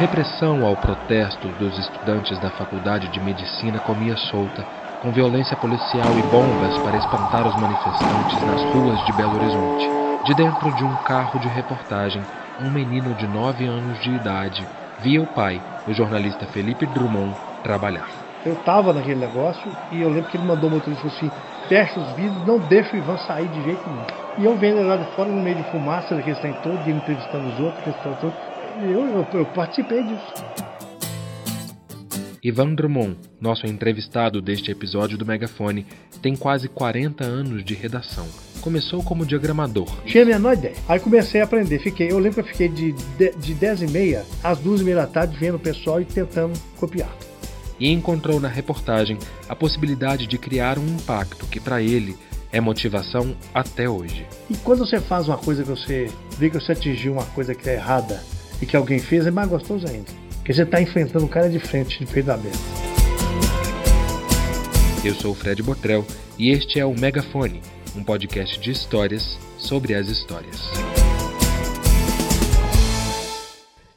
repressão ao protesto dos estudantes da Faculdade de Medicina comia solta, com violência policial e bombas para espantar os manifestantes nas ruas de Belo Horizonte. De dentro de um carro de reportagem, um menino de 9 anos de idade via o pai, o jornalista Felipe Drummond, trabalhar. Eu estava naquele negócio e eu lembro que ele mandou o motorista assim: fecha os vidros, não deixa o Ivan sair de jeito nenhum. E eu vendo ele lá de fora, no meio de fumaça, daquele trem todo, ele entrevistando os outros, aquele todo. Eu, eu, eu participei disso. Ivan Drummond, nosso entrevistado deste episódio do Megafone, tem quase 40 anos de redação. Começou como diagramador. Tinha a menor ideia. Aí comecei a aprender. Fiquei, eu lembro que eu fiquei de, de, de 10 e meia às 2 e meia da tarde vendo o pessoal e tentando copiar. E encontrou na reportagem a possibilidade de criar um impacto que para ele é motivação até hoje. E quando você faz uma coisa que você vê que você atingiu uma coisa que é errada e que alguém fez, é mais gostoso ainda. Porque você está enfrentando o cara de frente, de peito aberto. Eu sou o Fred Botrel e este é o Megafone, um podcast de histórias sobre as histórias.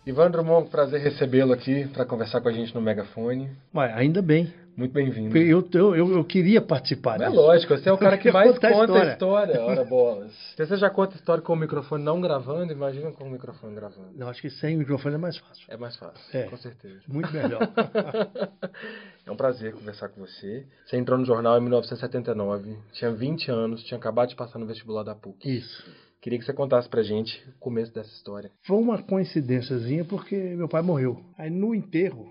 Ivan Drummond, prazer recebê-lo aqui para conversar com a gente no Megafone. Ué, ainda bem. Muito bem-vindo. Eu, eu, eu, queria participar É lógico, você é o cara que mais conta a história. a história, ora bolas. Se você já conta a história com o microfone não gravando, imagina com o microfone gravando. Não, acho que sem o microfone é mais fácil. É mais fácil, é, com certeza. Muito melhor. é um prazer conversar com você. Você entrou no jornal em 1979, tinha 20 anos, tinha acabado de passar no vestibular da PUC. Isso. Queria que você contasse pra gente o começo dessa história. Foi uma coincidênciazinha porque meu pai morreu. Aí no enterro,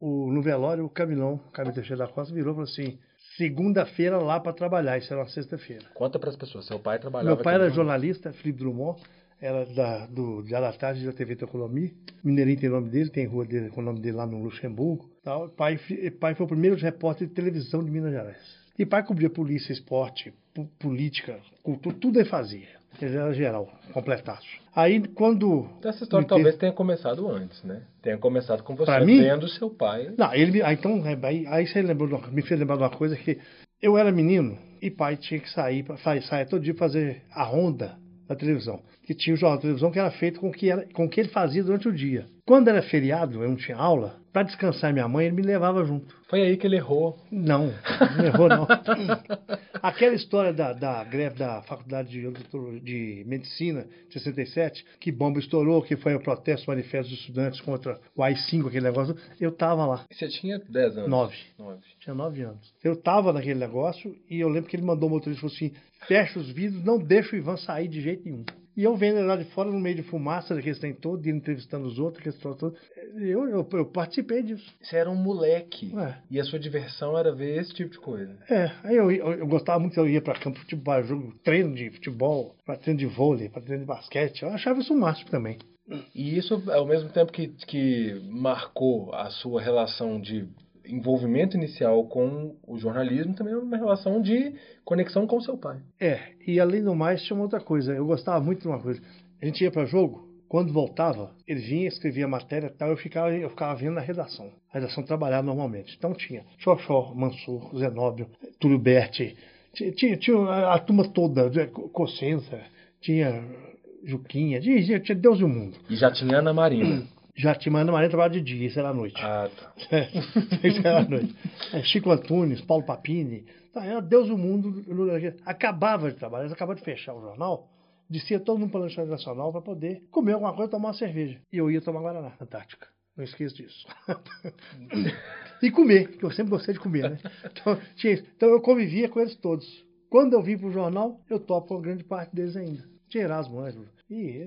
o, no velório, o Camilão, Camilo Teixeira da Costa, virou e falou assim: segunda-feira lá para trabalhar, isso era uma sexta-feira. Conta para as pessoas, seu pai trabalhava. Meu pai era jornalista, Felipe Drummond, era da, do Dia da Tarde da TV Tecolomi. Mineirinho tem o nome dele, tem rua dele com o nome dele lá no Luxemburgo. Tal. Pai, pai foi o primeiro repórter de televisão de Minas Gerais. E pai cobria polícia, esporte, política, cultura, tudo ele fazia. Era geral, completaço. Aí quando. Então, essa história talvez tenha começado antes, né? Tenha começado com você mim? vendo seu pai. Não, ele me. Aí, então, aí, aí você lembrou, me fez lembrar de uma coisa que eu era menino e pai tinha que sair, para sair todo dia fazer a ronda da televisão. Que tinha o jornal da televisão que era feito com que, era, com o que ele fazia durante o dia. Quando era feriado, eu não tinha aula, para descansar minha mãe, ele me levava junto. Foi aí que ele errou. Não, não errou não. Aquela história da, da greve da Faculdade de, de, Medicina de 67, que bomba estourou, que foi o protesto manifesto dos estudantes contra o AI-5, aquele negócio, eu estava lá. Você tinha 10 anos? 9. 9. Tinha 9 anos. Eu estava naquele negócio e eu lembro que ele mandou o motorista e falou assim, fecha os vidros, não deixa o Ivan sair de jeito nenhum. E eu vendo ele lá de fora, no meio de fumaça, daqueles tem todo, entrevistando os outros, aqueles todo. Eu, eu, eu, participei disso. Você era um moleque. É. E a sua diversão era ver esse tipo de coisa. É, aí eu, eu, eu gostava muito, eu ia para campo de futebol, jogo, treino de futebol, para treino de vôlei, para treino de basquete. Eu achava isso o máximo também. E isso, ao mesmo tempo que, que marcou a sua relação de envolvimento inicial com o jornalismo também é uma relação de conexão com seu pai. É, e além do mais, tinha uma outra coisa. Eu gostava muito de uma coisa. A gente ia para jogo, quando voltava, ele vinha, escrevia a matéria e tal, eu ficava, eu ficava vendo na redação. A redação trabalhava normalmente. Então tinha Xoxó, Mansur, Zenóbio, Túlio Berti, tinha, tinha, tinha a, a, turma toda, Cossenza, tinha Juquinha, tinha, tinha Deus e o mundo. E já tinha Ana Marina. Já tinha Ana Maria trabalhava de dia, isso era à noite. Ah, tá. isso era à noite. É, Chico Antunes, Paulo Papini. Tá, era Deus o mundo. Acabava de trabalhar, eles acabavam de fechar o jornal. Descia todo mundo para a lanchonete nacional para poder comer alguma coisa, tomar uma cerveja. E eu ia tomar Guaraná, Antártica. Não esqueço disso. e comer, que eu sempre gostei de comer, né? Então, tinha então eu convivia com eles todos. Quando eu vim para o jornal, eu topo uma grande parte deles ainda. Tinha Erasmo Ângelo, e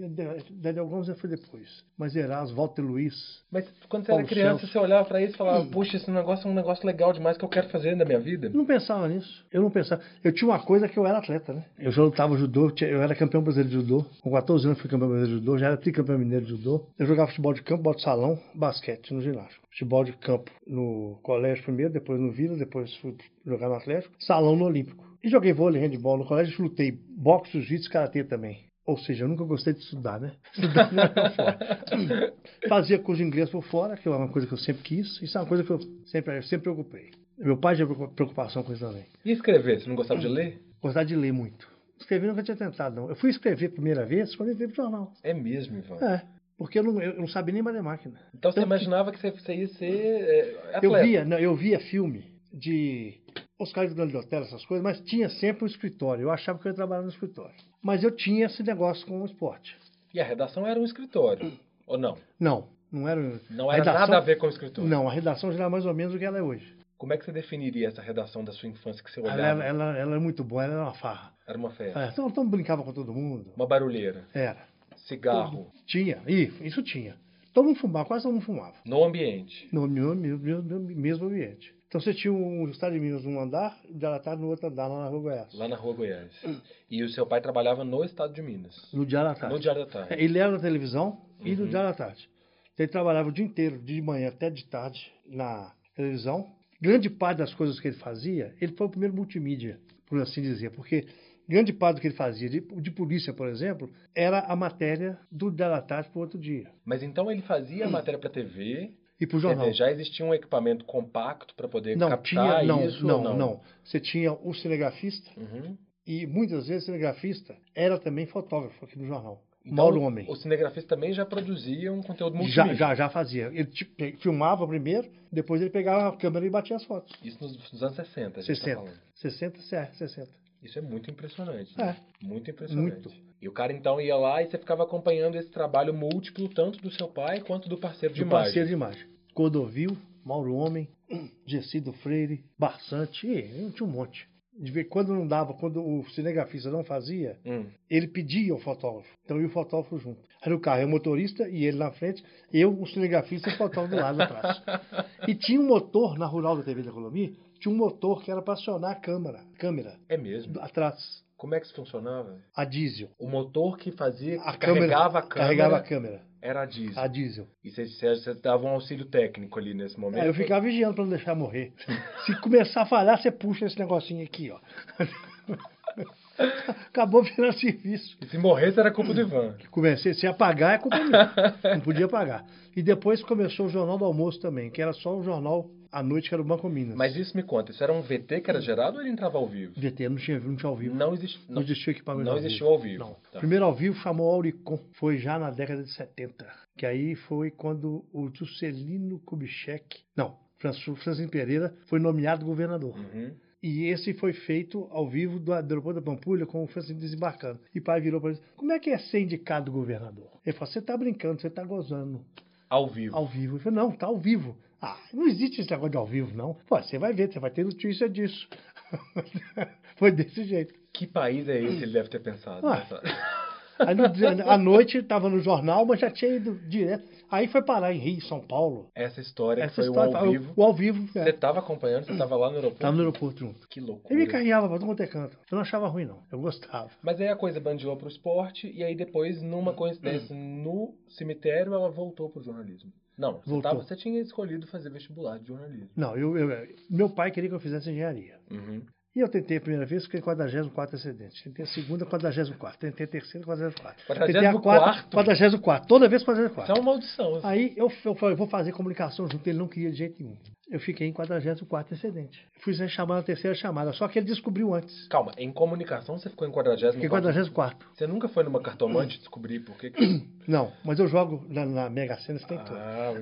Daniel Gomes já foi depois. Mas Erasmo, Walter Luiz. Mas quando você Paulo era criança, Celso. você olhava para isso e falava: hum. Puxa, esse negócio é um negócio legal demais que eu quero fazer na minha vida? Não pensava nisso. Eu não pensava. Eu tinha uma coisa que eu era atleta, né? Eu já lutava judô, eu era campeão brasileiro de judô. Com 14 anos fui campeão brasileiro de judô, já era tricampeão mineiro de judô. Eu jogava futebol de campo, bola de salão, basquete no ginásio. Futebol de campo no colégio primeiro, depois no Vila, depois fui jogar no Atlético. Salão no Olímpico. E joguei vôlei, handball no colégio, lutei boxe, jiu-jitsu, karatê também. Ou seja, eu nunca gostei de estudar, né? Estudar não era fora. Fazia curso de inglês por fora, que é uma coisa que eu sempre quis. Isso é uma coisa que eu sempre, eu sempre preocupei. Meu pai tinha preocupação com isso também. E escrever? Você não gostava de ler? Gostava de ler muito. Escrever nunca tinha tentado, não. Eu fui escrever a primeira vez quando entrei pro jornal. É mesmo, Ivan? É. Porque eu não, eu não sabia nem mais de máquina. Então você imaginava que você, você ia ser é, Eu atleta. via, não, eu via filme de Oscar de Hotel, essas coisas, mas tinha sempre um escritório. Eu achava que eu ia trabalhar no escritório. Mas eu tinha esse negócio com o esporte. E a redação era um escritório, ou não? Não, não era. Não era redação- nada a ver com o escritório. Não, a redação já era mais ou menos o que ela é hoje. Como é que você definiria essa redação da sua infância que você olhava? ela, ela, ela é muito boa, ela era uma farra. Era uma festa. É, então, então brincava com todo mundo. Uma barulheira. Era. Cigarro. Tinha, isso tinha. Todo mundo fumava, quase todo mundo fumava. No ambiente. No meu- meu- meu- meu mesmo ambiente. Então você tinha um estado de Minas num andar, de Aratá no outro andar, lá na Rua Goiás. Lá na Rua Goiás. E o seu pai trabalhava no estado de Minas. No Diário da Tarde. No Diário da Tarde. É, Ele era na televisão e no Uhum. Diário da Tarde. Então, ele trabalhava o dia inteiro, de manhã até de tarde, na televisão. Grande parte das coisas que ele fazia, ele foi o primeiro multimídia, por assim dizer, porque grande parte do que ele fazia, de, de polícia, por exemplo, era a matéria do da Tarde para o outro dia. Mas então ele fazia a matéria para TV. E para o Quer jornal. dizer, já existia um equipamento compacto para poder não, captar tinha, não, isso? não, não, não. Você tinha o cinegrafista, Uhum. e muitas vezes o cinegrafista era também fotógrafo aqui no jornal. Então, Mauro Homem. O cinegrafista também já produzia um conteúdo Já, multimídia. já, já fazia. Ele filmava primeiro, depois ele pegava a câmera e batia as fotos. Isso nos, nos anos 60, a gente tá 60. falando. 60, certo, 60. Isso é muito impressionante. É. né? Muito impressionante. Muito. E o cara então ia lá e você ficava acompanhando esse trabalho múltiplo, tanto do seu pai quanto do parceiro de De imagem. parceiro de imagem. Cordovil, Mauro Homem, Gessido Freire, Barçante, e tinha um monte. De ver quando não dava, quando o cinegrafista não fazia, Hum. ele pedia ao fotógrafo. Então eu e o fotógrafo junto. Aí no carro, eu o motorista e ele na frente, eu, o cinegrafista e o fotógrafo do lado atrás. E tinha um motor na Rural da TV da Economia, tinha um motor que era para acionar a câmera, câmera É mesmo. atrás, Como é que isso funcionava? a diesel. O motor que fazia, A que câmera, carregava a câmera, Carregava a câmera, era a diesel. a diesel. E você, dava um auxílio técnico ali nesse momento? Aí eu ficava vigiando para não deixar morrer. Se começar a falhar, você puxa esse negocinho aqui, ó. Acabou virando serviço. E se morresse era culpa do Ivan. Comecei, se apagar é culpa minha. Não podia apagar. E depois começou o Jornal do Almoço também, que era só o jornal à noite, que era o Banco Minas. Mas isso me conta, isso era um VT que era gerado ou ele entrava ao vivo? VT não tinha, não tinha ao vivo. Não, existe, Não existia equipamento não ao existiu ao vivo. Não. Tá. Primeiro ao vivo chamou Auricon. Foi já na década de 70. Que aí foi quando o Juscelino Kubitschek... Não, Francisco Pereira foi nomeado governador. Uhum. E esse foi feito ao vivo do, aeroporto da Pampulha com o Francisco desembarcando. E pai virou para ele, como é que é ser indicado governador? Ele falou, você está brincando, você está gozando Ao vivo. ao vivo. Ele falou, não, está ao vivo. Ah, não existe esse negócio de ao vivo, não. Pô, você vai ver, você vai ter notícia disso. foi desse jeito. Que país é esse? Ele deve ter pensado. Ué. nessa- Aí à noite estava no jornal, mas já tinha ido direto. Aí foi parar em Rio, São Paulo. Essa história Essa foi história, o ao vivo. o ao vivo, Você é. estava acompanhando, você estava lá no aeroporto? Tava no aeroporto junto. Que loucura. Ele me carregava para todo quanto é canto. Eu não achava ruim, não. Eu gostava. Mas aí a coisa bandiou pro esporte e aí depois, numa coincidência, no cemitério, ela voltou pro jornalismo. Não, você, tava, você tinha escolhido fazer vestibular de jornalismo. Não, eu, eu- meu pai queria que eu fizesse engenharia. Uhum. E eu tentei a primeira vez, fiquei em 44 excedente. Tentei a segunda, 44. Tentei a terceira, 44. Tentei a 44º? quarta, 44. Toda vez 44. Isso é uma maldição. assim. Aí eu, eu falei, vou fazer comunicação junto, ele não queria de jeito nenhum. Eu fiquei em 44 excedente. Fui ser chamado na terceira chamada, só que ele descobriu antes. Calma, em comunicação você ficou em 40 Fiquei em 44. Você nunca foi numa cartomante descobrir por que que... Não, mas eu jogo na, na Mega Sena, você tem tudo. Ah.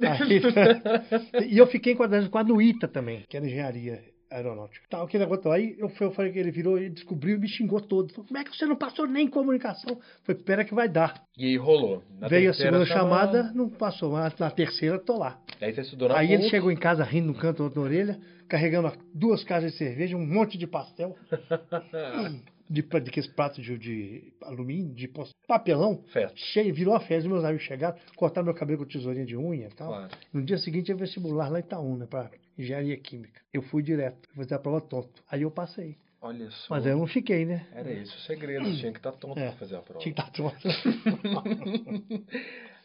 Aí- e eu fiquei em 44 no ITA também, que era engenharia aeronáutica. Tá, aquele negócio, aí eu, fui- eu falei que ele virou e descobriu e me xingou todo. Falou, como é que você não passou nem em comunicação? Falei, pera que vai dar. E aí rolou. Na Veio a segunda chamada, não passou, mas na terceira tô lá. Aí você estudou na Aí ele chegou em casa rindo no canto, na orelha, carregando duas caixas de cerveja, um monte de pastel, de, de aqueles pratos de, de alumínio, de papelão, Festa. cheio, virou a festa. Meus amigos chegaram, cortaram meu cabelo com tesourinha de unha e tal. Claro. No dia seguinte, eu vestibular lá em Itaúna, para engenharia química. Eu fui direto, fazer a prova tonto. Aí eu passei. Olha só. Mas eu não fiquei, né? Era isso o segredo. Tinha que estar tonto É. pra fazer a prova. Tinha que estar tonto.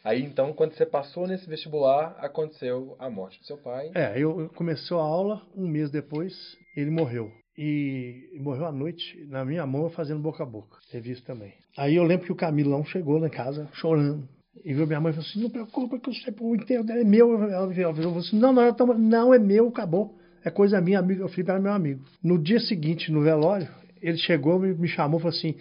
Aí então, quando você passou nesse vestibular, aconteceu a morte do seu pai. É, eu eu começou a aula, um mês depois, ele morreu. E morreu à noite, na minha mão, fazendo boca a boca. Teve isso também. Aí eu lembro que o Camilão chegou na casa, chorando. E viu minha mãe e falou assim, não preocupa que eu sei, o enterro dela é meu. Ela falou assim, não, não, ela toma- não, é meu, acabou. É coisa minha, amigo. O Felipe era meu amigo. No dia seguinte, no velório, ele chegou, me, me chamou e falou assim,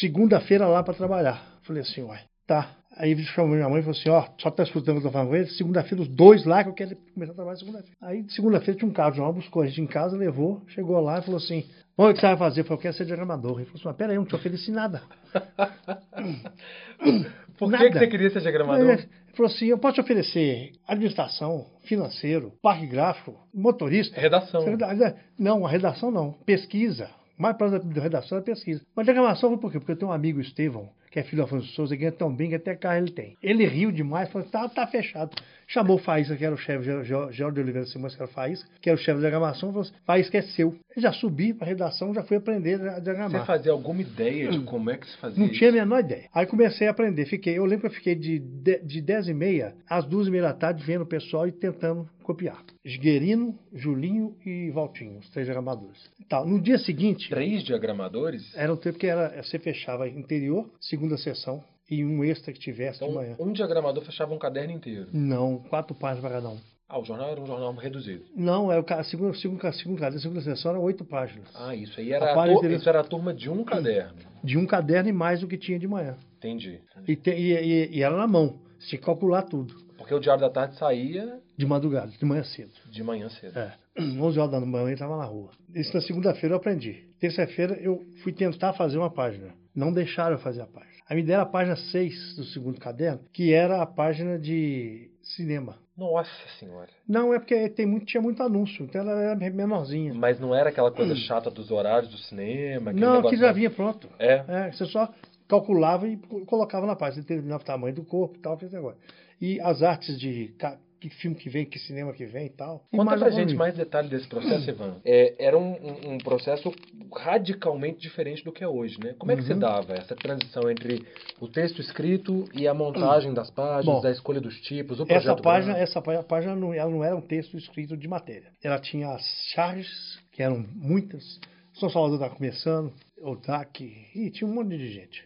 segunda-feira lá para trabalhar. Falei assim, uai, Tá. Aí ele chamou minha mãe e falou assim, ó, só tá escutando o que eu falando com ele, segunda-feira os dois lá que eu quero começar a trabalhar segunda-feira. Aí segunda-feira tinha um carro de buscou a gente em casa, levou, chegou lá e falou assim, o que você vai fazer? Eu falei, eu quero ser diagramador. Ele falou assim, mas peraí, eu não te ofereci nada. Por que, que você queria ser diagramador? Ele falou assim, eu posso te oferecer administração, financeiro, parque gráfico, motorista. Redação. Não, a redação não. Pesquisa. Mais próximo da redação é pesquisa. Mas diagramação foi por quê? Porque eu tenho um amigo, Estevão, que é filho do Afonso Souza, que ganha tão bem que até carro ele tem. Ele riu demais, falou, tá, tá fechado. Chamou o Faísca, que era o chefe, Geraldo de Oliveira Simões, que era o Faísca, que era o chefe da diagramação, falou assim, Faísca é seu. Eu já subi para redação, já fui aprender a diagramar. Você fazia alguma ideia de como é que se fazia Não isso? tinha a menor ideia. Aí comecei a aprender. Fiquei, eu lembro que eu fiquei de, de, de 10 e meia às 2 e meia da tarde vendo o pessoal e tentando copiar. Esguerino, Julinho e Valtinho, os três diagramadores. Tá, no dia seguinte, Três diagramadores? era um tempo que era, você fechava interior, segunda sessão, e um extra que tivesse de Então, manhã. um diagramador fechava um caderno inteiro. Não, quatro páginas para cada um. Ah, o jornal era um jornal reduzido. Não, é o a segunda, segunda, segunda, a segunda sessão era oito páginas. Ah, isso aí era A a, tur- isso era a turma de um caderno. De um caderno e mais do que tinha de manhã. Entendi. E, te- e- e- e era na mão. Que calcular tudo. Porque o Diário da Tarde saía De madrugada, de manhã cedo. de manhã cedo. É, 11 horas da manhã eu estava na rua. Isso na segunda-feira eu aprendi. Terça-feira eu fui tentar fazer uma página. Não deixaram eu fazer a página. Aí me deram a página 6 do segundo caderno, que era a página de cinema. Nossa senhora. Não, é porque tem muito, tinha muito anúncio, então ela era menorzinha. Mas não era aquela coisa chata dos horários do cinema? Não, que já vinha pronto. É. É, você só calculava e co- colocava na página, determinava o tamanho do corpo e tal, aquele negócio. E as artes de que filme que vem, que cinema que vem e tal. E Conta mais pra gente mais detalhes desse processo, Ivan. É, era um, um- um processo radicalmente diferente do que é hoje, né? Como é que Uhum. você dava essa transição entre o texto escrito e a montagem das páginas, Bom, a escolha dos tipos, o projeto Essa página, essa pá- página não, ela não era um texto escrito de matéria. Ela tinha as charges, que eram muitas. São Salvador estava começando, o DAC, e tinha um monte de gente.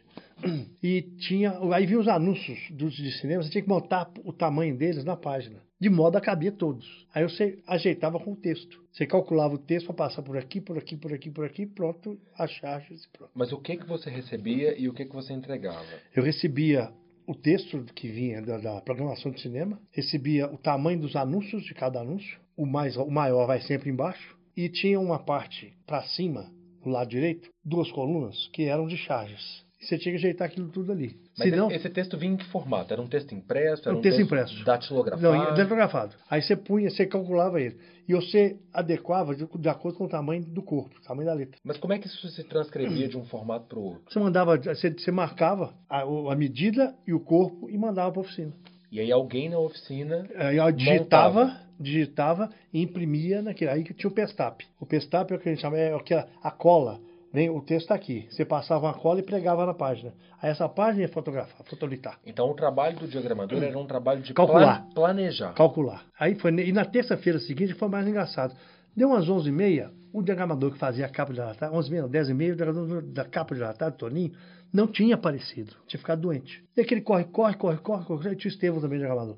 E tinha. Aí vinha os anúncios dos de cinema, você tinha que montar o tamanho deles na página, de modo a caber todos. Aí você ajeitava com o texto. Você calculava o texto para passar por aqui, por aqui, por aqui, por aqui, pronto, as charges pronto. Mas o que que você recebia e o que que você entregava? Eu recebia o texto que vinha da, da programação de cinema, recebia o tamanho dos anúncios de cada anúncio, o, mais, o maior vai sempre embaixo, e tinha uma parte para cima, do lado direito, duas colunas que eram de charges. Você tinha que ajeitar aquilo tudo ali. Mas Senão, esse texto vinha em que formato? Era um texto impresso? Era Um texto impresso. Datilografado? não, datilografado. Aí você punha, você calculava ele. E você adequava de, de acordo com o tamanho do corpo, o tamanho da letra. Mas como é que isso se transcrevia de um formato para o outro? Você mandava, você, você marcava a, a medida e o corpo e mandava para a oficina. E aí alguém na oficina Aí digitava, digitava e imprimia naquele. Aí que tinha o Pestap. O Pestap é o que a gente chama, é aquela, a cola. Vem, o texto está aqui. Você passava uma cola e pregava na página. Aí essa página ia fotografar, fotolitar, Então o trabalho do diagramador era um trabalho de Calcular. pla- planejar. calcular. Aí foi, e na terça-feira seguinte foi mais engraçado. Deu umas 11h30, o diagramador que fazia a capa de relatório, 11h30, 10h30, o diagramador da capa de relatório, Toninho, não tinha aparecido. Tinha ficado doente. E aquele corre, corre, corre, corre, corre. Aí tinha o Estevão também, diagramador.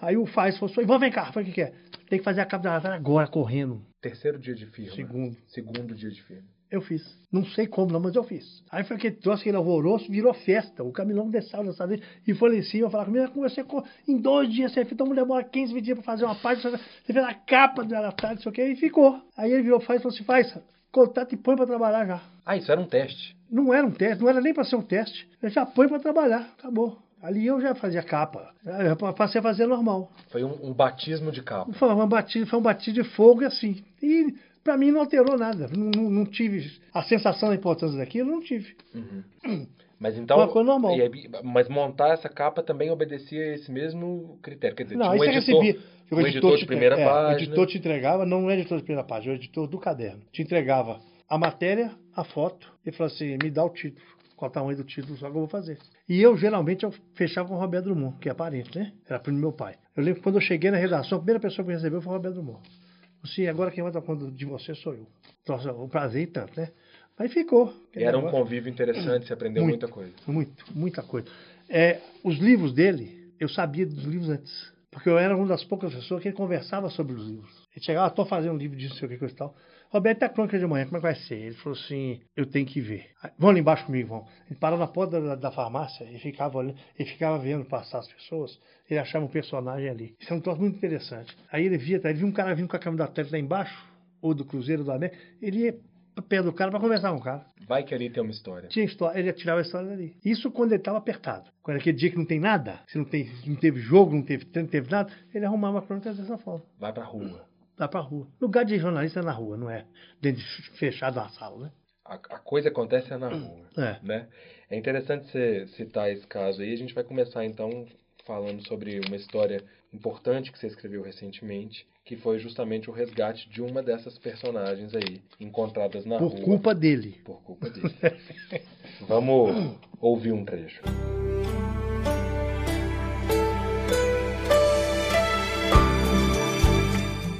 Aí o faz, falou assim, Ivan, vem cá, foi o que que é? Tem que fazer a capa de relatório agora, correndo. Terceiro dia de firma. Segundo. Segundo dia de firma. Eu fiz. Não sei como, não, mas eu fiz. Aí foi aquele troço, aquele alvoroço, virou festa. O Camilão desceu dessa vez e foi lá em cima falar comigo. Você, co- em dois dias você fez, então demora 15, 20 dias pra fazer uma página. Você fez a capa do Alatar, não sei o que, e ficou. Aí ele virou, faz, falou assim: faz, contrata e põe pra trabalhar já. Ah, isso era um teste. Não era um teste, não era nem pra ser um teste. Eu já põe pra trabalhar, acabou. Ali eu já fazia capa. Eu passei a fazer normal. Foi um, um batismo de capa. Foi um batismo, foi um batismo de fogo e assim. E pra mim não alterou nada. Não, não- não tive a sensação da importância daquilo, não tive. Mas então. Uma coisa normal. aí- mas montar essa capa também obedecia a esse mesmo critério. Quer dizer, Não, tinha um você editor, recebia. um editor de te- primeira é, página. O editor te entregava, não o editor de primeira página, o editor do caderno. Te entregava a matéria, a foto, e falava assim: me dá o título. Qual o tamanho do título, só que eu vou fazer. E eu, geralmente, eu fechava com o Roberto Drummond, que é parente, né? Era primo do meu pai. Eu lembro que quando eu cheguei na redação, a primeira pessoa que me recebeu foi o Roberto Drummond. Assim, agora quem vai dar conta de você sou eu. Nossa, o prazer e tanto, né? Aí ficou. E era um negócio. convívio interessante, você aprendeu Muito. muita coisa. Muito, muita coisa. É, os livros dele, eu sabia dos livros antes. Porque eu era uma das poucas pessoas que ele conversava sobre os livros. Ele chegava, estou fazendo um livro disso, não sei o que, coisa e tal. Roberto, a crônica de amanhã, como é que vai ser? Ele falou assim, eu tenho que ver. Vão lá embaixo comigo, vão. Ele parou na porta da, da farmácia e ficava olhando, ele ficava vendo passar as pessoas, ele achava um personagem ali. Isso é um troço muito interessante. Aí ele via, ele via um cara vindo com a câmera da tela lá embaixo, ou do Cruzeiro do América, ele ia pé do cara para conversar com o cara. Vai que ali tem uma história. Tinha história, ele tirar a história dali. Isso quando ele estava apertado. Quando aquele dia que não tem nada, se não, tem, não teve jogo, não teve não teve nada, ele arrumava a crônica dessa forma. Vai pra rua. Vai pra rua. Lugar de jornalista é na rua, não é dentro de fechado na sala, né? A, a coisa acontece é na rua. É. Né? É interessante você citar esse caso aí. A gente vai começar então falando sobre uma história importante que você escreveu recentemente, que foi justamente o resgate de uma dessas personagens aí, encontradas na Por rua. culpa dele. Por culpa dele. Vamos ouvir um trecho.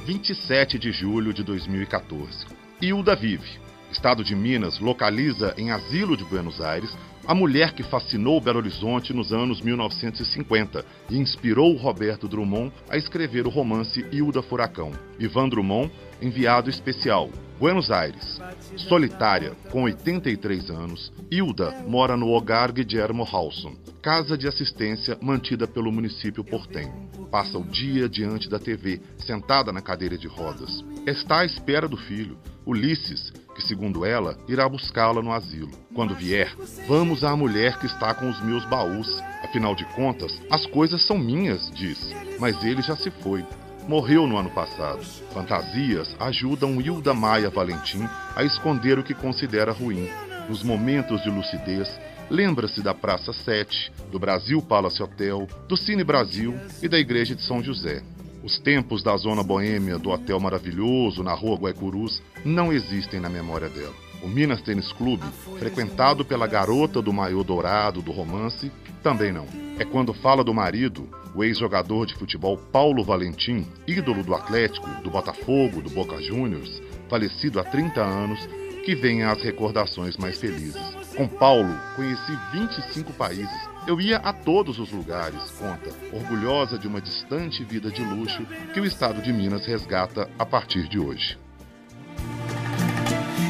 27 de julho de 2014. Hilda vive. Estado de Minas localiza em Asilo de Buenos Aires a mulher que fascinou Belo Horizonte nos anos 1950 e inspirou Roberto Drummond a escrever o romance Hilda Furacão. Ivan Drummond, enviado especial. Buenos Aires. Solitária, com 83 anos, Hilda mora no Hogar Guillermo Halson, casa de assistência mantida pelo município portenho. Passa o dia diante da TV, sentada na cadeira de rodas. Está à espera do filho, Ulisses, que, segundo ela, irá buscá-la no asilo. Quando vier, vamos à mulher que está com os meus baús. Afinal de contas, as coisas são minhas, diz. Mas ele já se foi. Morreu no ano passado. Fantasias ajudam Hilda Maia Valentim a esconder o que considera ruim. Nos momentos de lucidez, lembra-se da Praça 7, do Brasil Palace Hotel, do Cine Brasil e da Igreja de São José. Os tempos da zona boêmia do Hotel Maravilhoso na Rua Guaicurus não existem na memória dela. O Minas Tênis Clube, frequentado pela garota do maiô dourado do romance, também não. É quando fala do marido, o ex-jogador de futebol Paulo Valentim, ídolo do Atlético, do Botafogo, do Boca Juniors, falecido há 30 anos, que vêm as recordações mais felizes. Com Paulo, conheci 25 países. Eu ia a todos os lugares, conta, orgulhosa de uma distante vida de luxo que o estado de Minas resgata a partir de hoje.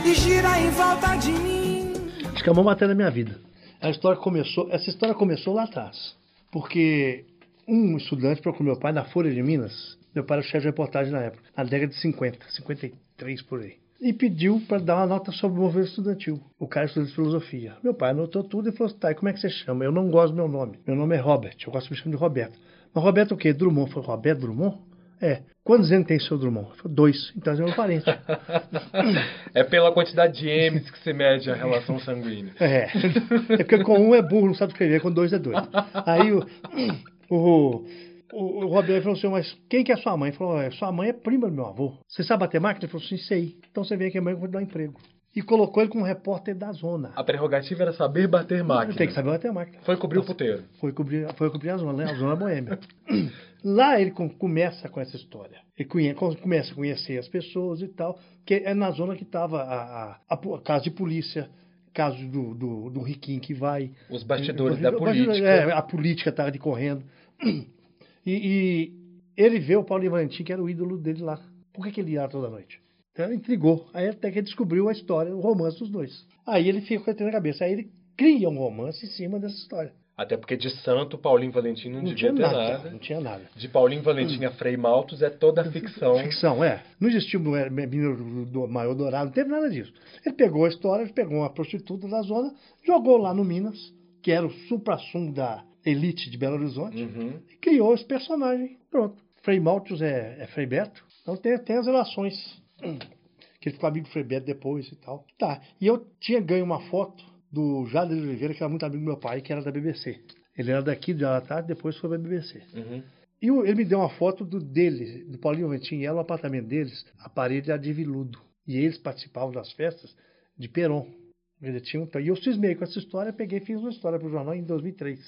E gira em volta de mim. Acho que é uma matéria da minha vida. A história começou, essa história começou lá atrás. Porque um estudante procurou meu pai na Folha de Minas. Meu pai era chefe de reportagem na época, na década de 50, 53 por aí. E pediu para dar uma nota sobre o movimento estudantil. O cara estuda de filosofia. Meu pai anotou tudo e falou assim: tá, e como é que você chama? Eu não gosto do meu nome. Meu nome é Robert, eu gosto de me chamar de Roberto. Mas Roberto o quê? Drummond. Falei: Roberto Drummond? É. Quantos anos tem seu Drummond? Falei, dois. Então é meu parente. É pela quantidade de M's que você mede a relação sanguínea. É. É porque com um é burro, não sabe escrever, com dois é dois. Aí o, o, o, o Roberto falou assim, mas quem que é sua mãe? Ele falou, "É, sua mãe é prima do meu avô. Você sabe bater máquina? Ele falou assim, sei. Então você vem aqui amanhã que eu vou te dar um emprego. E colocou ele como repórter da zona. A prerrogativa era saber bater máquina. Tem que saber bater máquina. Foi cobrir o puteiro. Foi cobrir, foi cobrir a zona, né? a zona boêmia. Lá ele com- começa com essa história. Ele conhe- com- começa a conhecer as pessoas e tal, que é na zona que estava a, a, a, caso de polícia, caso do, do, do Riquinho que vai. Os bastidores da política. É, a política estava de correndo. E, e ele vê o Paulinho Valentim, que era o ídolo dele lá. Por que, que ele ia lá toda noite? Então intrigou. Aí até que ele descobriu a história, o romance dos dois. Aí ele fica com aquilo na cabeça. Aí ele cria um romance em cima dessa história. Até porque de santo, Paulinho Valentim não, Não devia tinha ter nada, nada. não tinha nada. De Paulinho Valentim a Frei Maltos é toda ficção. Ficção, é. Não existiu o Maior Dourado, não teve nada disso. Ele pegou a história, pegou uma prostituta da zona, jogou lá no Minas, que era o supra-sumo da elite de Belo Horizonte, Uhum. e criou esse personagem. Pronto. Frei Maltos é, é Frei Beto. Então tem, tem as relações. Hum. Que ele ficou amigo do Frei Beto depois e tal. Tá. E eu tinha ganho uma foto do Jader de Oliveira, que era muito amigo do meu pai, que era da BBC. Ele era daqui de Alatá, depois foi pra BBC. Uhum. E o- ele me deu uma foto do dele, do Paulinho e era no apartamento deles, a parede era de viludo. E eles participavam das festas de Peron. Eles tinham, então, e eu cismei com essa história, peguei e fiz uma história para o jornal em 2003.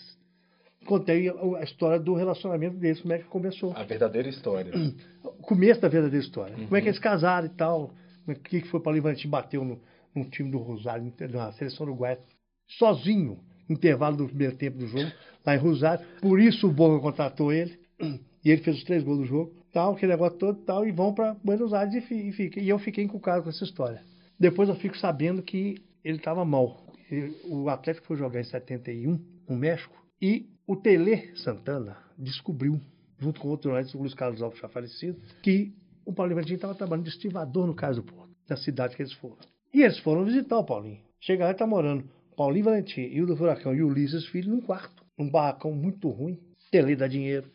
Contei a a história do relacionamento deles, como é que começou. A verdadeira história. O começo da verdadeira história. Como Uhum. é que eles casaram e tal. O que que foi o Paulinho Valentim bateu no, num time do Rosário, na seleção uruguaia, sozinho, intervalo do primeiro tempo do jogo, lá em Rosário. Por isso o Boca contratou ele. E ele fez os três gols do jogo, tal, aquele negócio todo tal, e vão para Buenos Aires e, e fica. E eu fiquei encucado com essa história. Depois eu fico sabendo que ele estava mal. Ele- o Atlético foi jogar em 71 no México e o Tele Santana descobriu, junto com outro jornalista, o Luiz Carlos Alves já falecido, que o Paulinho Valentim estava trabalhando de estivador no Cais do Porto, da cidade que eles foram. E eles foram visitar o Paulinho. Chega lá e tá morando Paulinho Valentim, Hildo Furacão e Ulisses Filho num quarto, num barracão muito ruim. Tele dá dinheiro,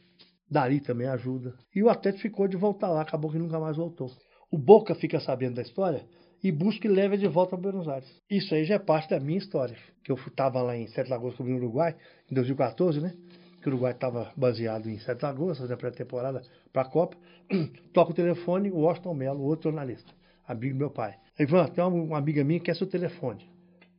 Dari também ajuda. E o Atlético ficou de voltar lá, acabou que nunca mais voltou. O Boca fica sabendo da história e busca e leva de volta para Buenos Aires. Isso aí já é parte da minha história. Que eu estava lá em Sete Lagoas cobrindo o Uruguai, em 2014, né? Que o Uruguai estava baseado em Sete Lagoas, fazendo a pré-temporada para a Copa. Toca o telefone, o Washington Mello, outro jornalista, amigo do meu pai. Ivan, tem uma, amiga minha que quer seu telefone.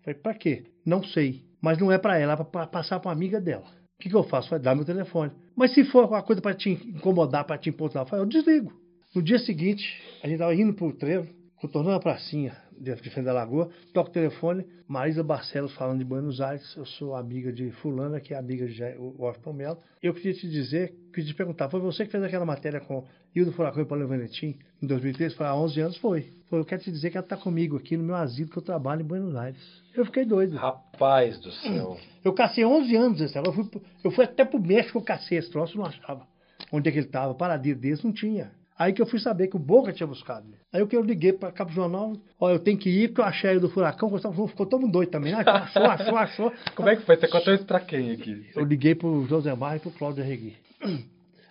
Falei, pra quê? Não sei. Mas não é pra ela, é pra passar pra uma amiga dela. O que, que eu faço? Vai dar meu telefone. Mas se for uma coisa pra te incomodar, pra te importar, eu falei, eu desligo. No dia seguinte, a gente tava indo pro trevo, contornando a pracinha de de frente da lagoa, toca o telefone, Marisa Barcelos falando de Buenos Aires, eu sou amiga de fulana, que é amiga de Washington Mello. Eu queria te dizer, queria te perguntar, foi você que fez aquela matéria com Hildo Furacão e Paulo Valentim em 2013? Foi há 11 anos? Foi. Foi, eu quero te dizer que ela está comigo aqui no meu asilo que eu trabalho em Buenos Aires. Eu fiquei doido. Rapaz do céu. Eu cacei 11 anos esse. Eu fui, eu fui até pro México, eu cacei esse troço, não achava. Onde é que ele estava? Paradinho desse, não tinha. Aí que eu fui saber que o Boca tinha buscado. ele. Aí eu que eu liguei para Cabo Jornal, ó, eu tenho que ir porque eu achei aí do furacão, ficou todo mundo doido também. Ah, achou, achou, achou. Como é que foi? Você contou isso pra quem aqui? Eu liguei pro Josemar e pro Cláudio Regui.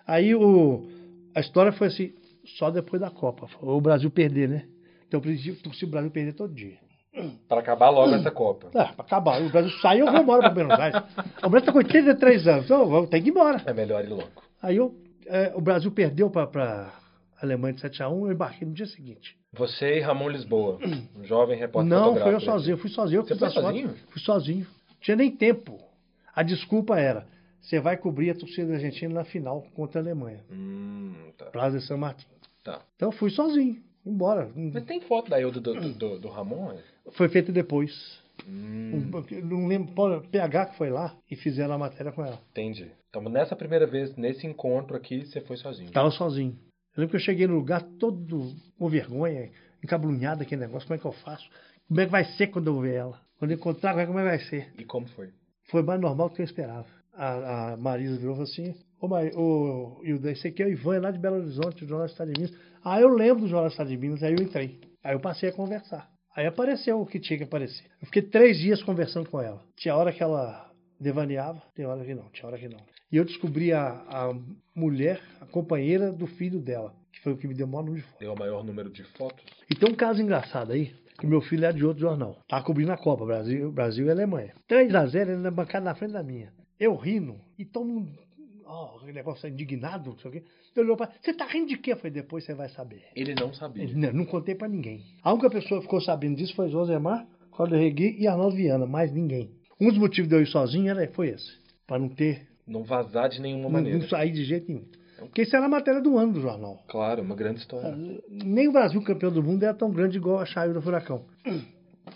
Aí o, a história foi assim, só depois da Copa. O Brasil perder, né? Então eu preciso torci o Brasil perder todo dia. Pra acabar logo essa Copa. Ah, pra acabar. O Brasil saiu, eu vou embora pra Buenos Aires. O Brasil tá com 83 anos, então tenho que ir embora. É melhor ir logo. Aí eu, é, o Brasil perdeu para Alemanha de 7 a 1 eu embarquei no dia seguinte. Você e Ramon Lisboa, um jovem repórter Não, foi eu sozinho, eu fui sozinho. Eu Você foi sozinho? Fui sozinho. Não tinha nem tempo. A desculpa era, você vai cobrir a torcida da Argentina na final contra a Alemanha. Hum, tá. Plaza de São Martin. tá. Então fui sozinho, embora. Mas tem foto da Hildo do, do, do, do Ramon? Foi feito depois. Hum, Um- não lembro, PH que foi lá e fizeram a matéria com ela. entendi. Então, nessa primeira vez, nesse encontro aqui, você foi sozinho. Tava sozinho. Eu lembro que eu cheguei no lugar todo com vergonha, encabrunhado aquele negócio, como é que eu faço? Como é que vai ser quando eu ver ela? Quando eu encontrar, como é como é que vai ser? E como foi? Foi mais normal do que eu esperava. A, a Marisa virou e falou assim, ô, Mar... ô Hilda, esse aqui é o Ivan, é lá de Belo Horizonte, do Jornal do Estado de Minas. Ah, eu lembro do Jornal do Estado de Minas, aí eu entrei. Aí eu passei a conversar. Aí apareceu o que tinha que aparecer. Eu fiquei três dias conversando com ela. Tinha hora que ela devaneava, tem hora que não, tinha hora que não. E eu descobri a, a mulher, a companheira do filho dela, que foi o que me deu o maior número de fotos. Deu o maior número de fotos? E tem um caso engraçado aí, que meu filho é de outro jornal. Tá cobrindo a Copa, Brasil, Brasil e Alemanha. 3 a 0 ele na bancada na frente da minha. Eu rindo, e todo mundo, ó, aquele negócio indignado, não sei o quê. Ele olhou pra você tá rindo de quê? Eu falei, depois você vai saber. Ele não sabia. Ele, não, não contei pra ninguém. A única pessoa que ficou sabendo disso foi Josemar, Cláudio Regui e Arnaldo Viana, mais ninguém. Um dos motivos de eu ir sozinho era, foi esse, para não ter, Não vazar de nenhuma não, maneira. não sair de jeito nenhum. Porque isso era a matéria do ano do jornal. Claro, uma grande história. Nem o Brasil campeão do mundo era tão grande igual a Chaio do Furacão.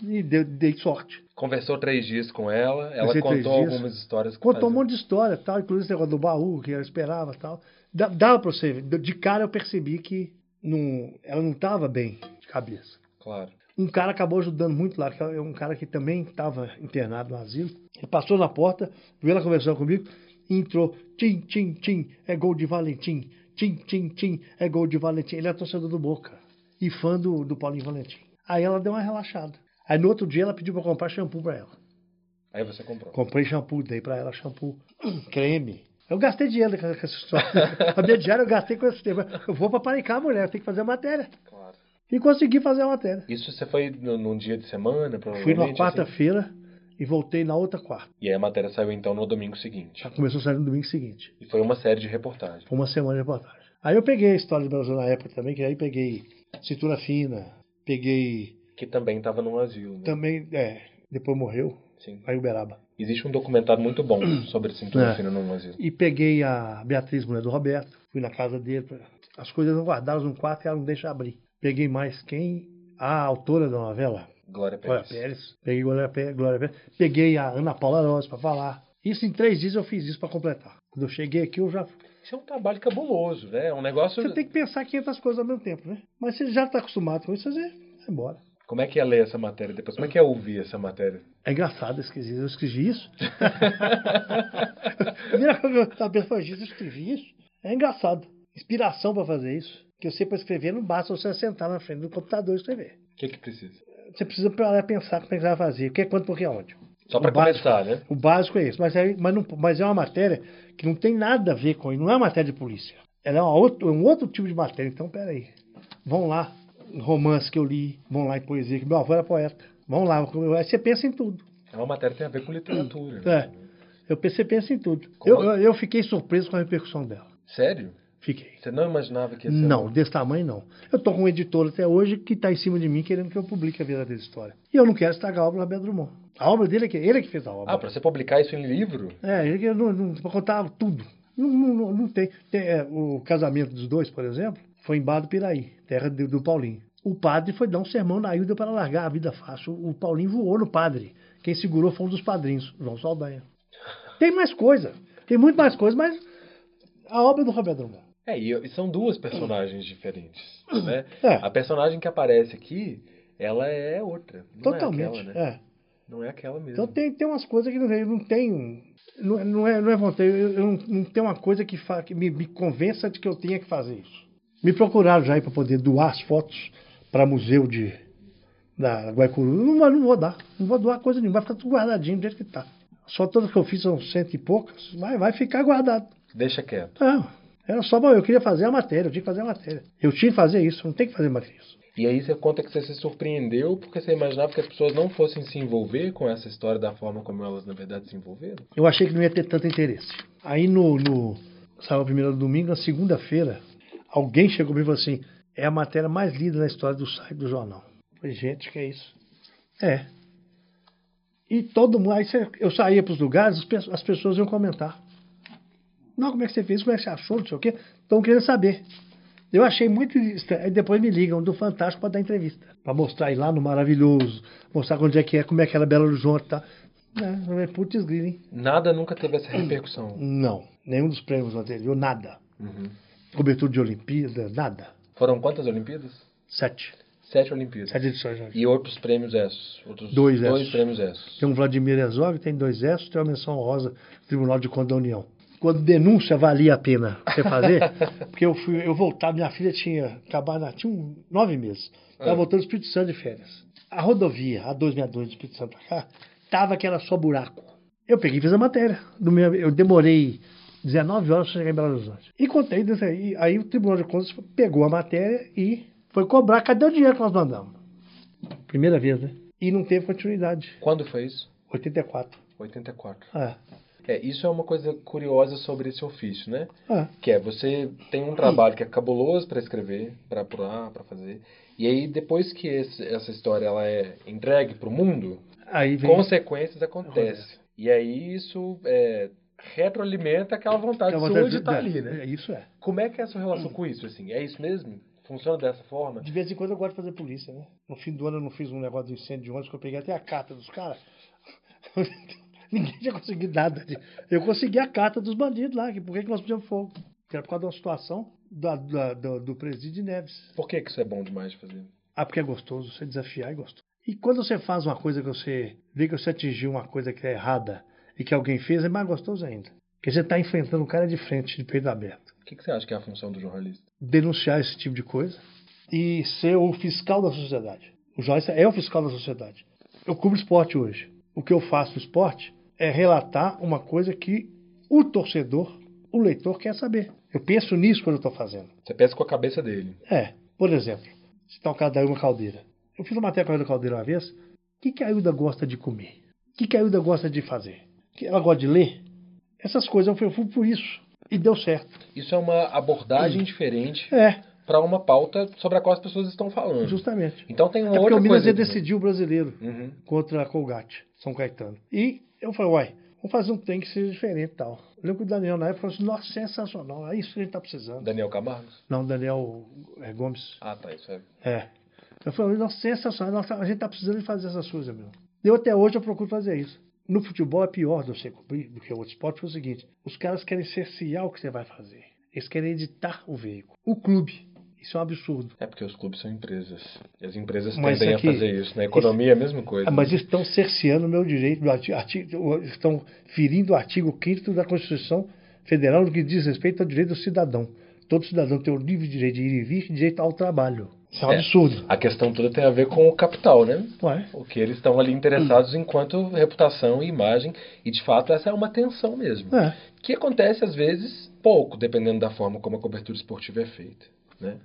E deu, dei sorte. Conversou três dias com ela, ela contou algumas histórias. Contou um faziam- monte de história, tal, inclusive esse negócio do baú, que eu esperava tal. Dava pra você, ver. de cara eu percebi que não, ela não estava bem de cabeça. Claro. Um cara acabou ajudando muito lá, que é um cara que também estava internado no asilo. Ele passou na porta, viu ela conversando comigo, entrou, tim, tim, tim, é gol de Valentim, tim, tim, tim, é gol de Valentim. Ele é torcedor do Boca e fã do, do Paulinho Valentim. Aí ela deu uma relaxada. Aí no outro dia ela pediu para comprar shampoo para ela. Aí você comprou. Comprei shampoo, dei para ela shampoo, creme. Eu gastei dinheiro com essa história. A minha diária eu gastei com esse tema. Eu vou para Paricá, mulher, eu tenho que fazer a matéria. E consegui fazer a matéria. Isso você foi no- num dia de semana, provavelmente? Fui numa assim? quarta-feira e voltei na outra quarta. E aí a matéria saiu então no domingo seguinte. Já começou a sair no domingo seguinte. E foi uma série de reportagens. Foi uma semana de reportagem. Aí eu peguei a história do Brasil na época também, que aí peguei cintura fina, peguei Que também estava num asilo, né? também, é, depois morreu, Sim. aí Uberaba. Existe um documentário muito bom sobre cintura É. fina num asilo. E peguei a Beatriz, mulher do Roberto, fui na casa dele, as coisas não guardadas num quarto e ela não deixa abrir. Peguei mais quem? A autora da novela, Glória Glória Pérez. Pérez. Peguei Glória Pérez, Glória Pérez. Peguei a Ana Paula Rosa para falar. Isso em três dias eu fiz isso para completar. Quando eu cheguei aqui, eu já. Isso é um trabalho cabuloso, né? É um negócio. Você tem que pensar 500 coisas ao mesmo tempo, né? Mas você já está acostumado com isso, você vai embora. Como é que é ler essa matéria depois? Como é que é ouvir essa matéria? É engraçado, eu esqueci, eu escrevi isso. a primeira coisa que eu estava pensando foi, "Jesus, eu escrevi isso. É engraçado. Inspiração para fazer isso. Que eu sei para escrever não basta você sentar na frente do computador e escrever. O que que precisa? Você precisa parar pensar como é que você vai fazer. O que é quanto, por que aonde. Só para começar, né? O básico é isso. Mas é, mas, não, mas é uma matéria que não tem nada a ver com isso. Não é uma matéria de polícia. Ela é outro, um outro tipo de matéria. Então, peraí. Vão lá romance que eu li. Vão lá em poesia, que meu avô era poeta. Vão lá. Aí você pensa em tudo. É uma matéria que tem a ver com literatura. É. Eu pensei, pensa em tudo. Como- Eu, eu, eu fiquei surpreso com a repercussão dela. Sério? Fiquei. Você não imaginava que ia ser Não, um- desse tamanho não. Eu tô com um editor até hoje que está em cima de mim querendo que eu publique a verdadeira história. E eu não quero estragar a obra do Roberto Drummond. A obra dele é que ele é que fez a obra. Ah, para você publicar isso em livro? É, ele que não, não, pra contar tudo. Não, não, não- tem. tem, é, o casamento dos dois, por exemplo, foi em Bar do Piraí, terra do, do Paulinho. O padre foi dar um sermão na Ilha para largar a vida fácil. O Paulinho voou no padre. Quem segurou foi um dos padrinhos, João Saldanha. Tem mais coisa. Tem muito mais coisa, mas a obra do Roberto Drummond. É, e são duas personagens diferentes, né? É. A personagem que aparece aqui, ela é outra. Não Totalmente. É aquela, né? é. Não é aquela mesmo. Então tem, tem umas coisas que não, eu não tenho. Não, é- não é, não é vontade. Eu, eu não, não tenho uma coisa que, fa, que me, me convença de que eu tenha que fazer isso. Me procuraram já para poder doar as fotos para museu de da Guaicuru. Não, não vou dar. Não vou doar coisa nenhuma. Vai ficar tudo guardadinho do jeito que está. Só todas que eu fiz são cento e poucas. Vai, vai ficar guardado. Deixa quieto. Não, era só. Eu queria fazer a matéria. Eu tinha que fazer a matéria. Eu tinha que fazer isso. Não tem que fazer mais que isso. E aí você conta que você se surpreendeu porque você imaginava que as pessoas não fossem se envolver com essa história da forma como elas, na verdade, se envolveram? Eu achei que não ia ter tanto interesse. Aí no, no saiu a primeira domingo, na segunda-feira, alguém chegou e falou assim: é a matéria mais lida na história do site do jornal. Eu falei, gente, que é isso? É. E todo mundo, aí você- eu saía para os lugares, as pessoas iam comentar. Não, como é que você fez? Como é que você achou? Não sei o quê. Estão querendo saber. Eu achei muito estranho. Aí depois me ligam do Fantástico para dar entrevista. Para mostrar aí lá no Maravilhoso, mostrar onde é que é, como é que era Belo Horizonte e tal. É, putz, grilo, hein? Nada nunca teve essa repercussão. Não, nenhum dos prêmios anteriores, nada. Uhum. Cobertura de Olimpíada, nada. Foram quantas Olimpíadas? Sete. Sete Olimpíadas. Sete edições já. E outros prêmios esses? Outros Dois dois prêmios esses. Tem um Vladimir Herzog, tem dois S, tem uma menção do Tribunal de Conta da União. Quando denúncia valia a pena você fazer, porque eu fui, eu voltava, minha filha tinha acabado, tinha um, nove meses. Estava Ah. voltando do Espírito Santo de férias. A rodovia, a 262 do Espírito Santo pra cá, tava que era só buraco. Eu peguei e fiz a matéria. Do meu, eu demorei 19 horas para chegar em Belo Horizonte. E contei disso aí. Aí o Tribunal de Contas pegou a matéria e foi cobrar. Cadê o dinheiro que nós mandamos? Primeira vez, né? E não teve continuidade. Quando foi isso? 84. 84. É. É, isso é uma coisa curiosa sobre esse ofício, né? É. Que é, você tem um trabalho que é cabuloso para escrever, para apurar, para fazer. E aí, depois que esse- essa história ela é entregue para o mundo, Aí vem. consequências acontecem. E aí isso é, retroalimenta aquela vontade É uma sua vontade de estar é, ali, né? é, Isso é. Como é que é a sua relação com isso? Assim? É isso mesmo? Funciona dessa forma? De vez em quando eu gosto de fazer polícia, né? No fim do ano eu não fiz um negócio de incêndio de ônibus que eu peguei até a carta dos caras. Ninguém tinha conseguido nada. Eu consegui a carta dos bandidos lá, que por que que nós fizemos fogo? Que era por causa de uma situação da- da- do, do presídio de Neves. Por que, que isso é bom demais de fazer? Ah, porque é gostoso, você desafiar é gostoso. E quando você faz uma coisa que você vê que você atingiu uma coisa que é errada e que alguém fez, é mais gostoso ainda. Porque você está enfrentando o cara de frente, de peito aberto. O que, que você acha que é a função do jornalista? denunciar esse tipo de coisa e ser o fiscal da sociedade. O jornalista é o fiscal da sociedade. Eu cubro esporte hoje. O que eu faço no esporte é relatar uma coisa que o torcedor, o leitor quer saber. Eu penso nisso quando eu estou fazendo. Você pensa com a cabeça dele. É, por exemplo, citar o caso da Ilma Caldeira. Eu fiz uma matéria com a Ilma Caldeira uma vez. O que, que a Ilda gosta de comer? O que, que a Ilda gosta de fazer? Que ela gosta de ler? Essas coisas eu fui, por isso. E deu certo. Isso é uma abordagem diferente É, para uma pauta sobre a qual as pessoas estão falando. justamente. Então tem uma É porque outra o Minas coisa. ia também. decidir o brasileiro Uhum. contra a Colgate, São Caetano. E eu falei, uai, vamos fazer um trem que seja diferente e tal. Eu lembro que o Daniel na época falou assim, nossa, sensacional, é isso que a gente tá precisando. Daniel Camargo? Não, Daniel é, Gomes. Ah, tá, isso é. É. Eu falei, nossa, sensacional, nossa, a gente tá precisando de fazer essas coisas, meu. Eu até hoje eu procuro fazer isso. No futebol é pior do, você do que o outro esporte, foi o seguinte: os caras querem cercear o que você vai fazer. Eles querem editar o veículo. O clube. Isso é um absurdo. É porque os clubes são empresas. E as empresas Mas tendem aqui- a fazer isso. Na economia é a mesma coisa. Ah, Mas estão cerceando o meu direito, do arti- artigo- estão ferindo o artigo 5 da Constituição Federal no que diz respeito ao direito do cidadão. Todo cidadão tem o livre direito de ir e vir e direito ao trabalho. Isso é um É. absurdo. A questão toda tem a ver com o capital, né? Ué, O que eles estão ali interessados enquanto reputação e imagem. E de fato essa é uma tensão mesmo. é. Que acontece às vezes pouco, dependendo da forma como a cobertura esportiva é feita. Né?